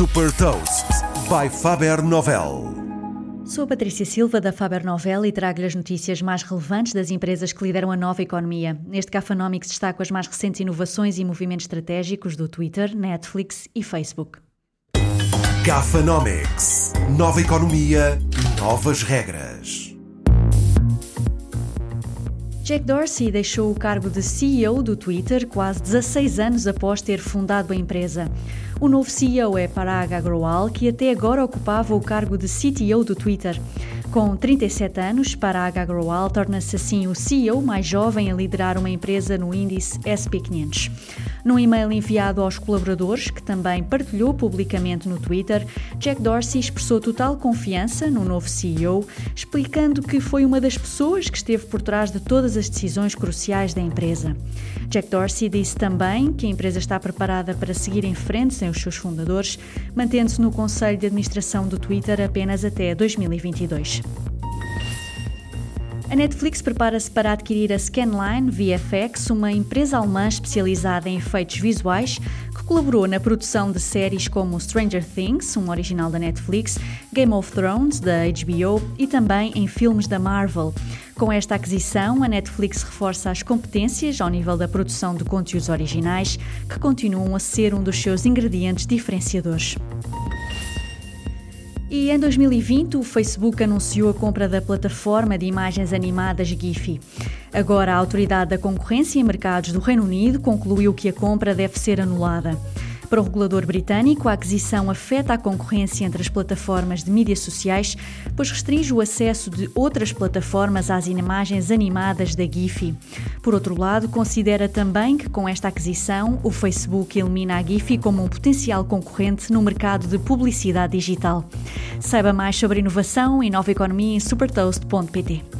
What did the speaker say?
Super Toast by Faber Novel. Sou a Patrícia Silva da Faber Novel e trago-lhe as notícias mais relevantes das empresas que lideram a nova economia. Neste Cafanomics destaco as mais recentes inovações e movimentos estratégicos do Twitter, Netflix e Facebook. Cafanomics. Nova economia, novas regras. Jack Dorsey deixou o cargo de CEO do Twitter quase 16 anos após ter fundado a empresa. O novo CEO é Parag Agrawal, que até agora ocupava o cargo de CTO do Twitter. Com 37 anos, Parag Agrawal torna-se assim o CEO mais jovem a liderar uma empresa no índice SP500. Num e-mail enviado aos colaboradores, que também partilhou publicamente no Twitter, Jack Dorsey expressou total confiança no novo CEO, explicando que foi uma das pessoas que esteve por trás de todas as decisões cruciais da empresa. Jack Dorsey disse também que a empresa está preparada para seguir em frente sem os seus fundadores, mantendo-se no conselho de administração do Twitter apenas até 2022. A Netflix prepara-se para adquirir a Scanline VFX, uma empresa alemã especializada em efeitos visuais que colaborou na produção de séries como Stranger Things, um original da Netflix, Game of Thrones, da HBO e também em filmes da Marvel. Com esta aquisição, a Netflix reforça as competências ao nível da produção de conteúdos originais, que continuam a ser um dos seus ingredientes diferenciadores. E em 2020, o Facebook anunciou a compra da plataforma de imagens animadas Giphy. Agora, a Autoridade da Concorrência e Mercados do Reino Unido concluiu que a compra deve ser anulada. Para o regulador britânico, a aquisição afeta a concorrência entre as plataformas de mídias sociais, pois restringe o acesso de outras plataformas às imagens animadas da Giphy. Por outro lado, considera também que com esta aquisição, o Facebook elimina a Giphy como um potencial concorrente no mercado de publicidade digital. Saiba mais sobre inovação e nova economia em supertoast.pt.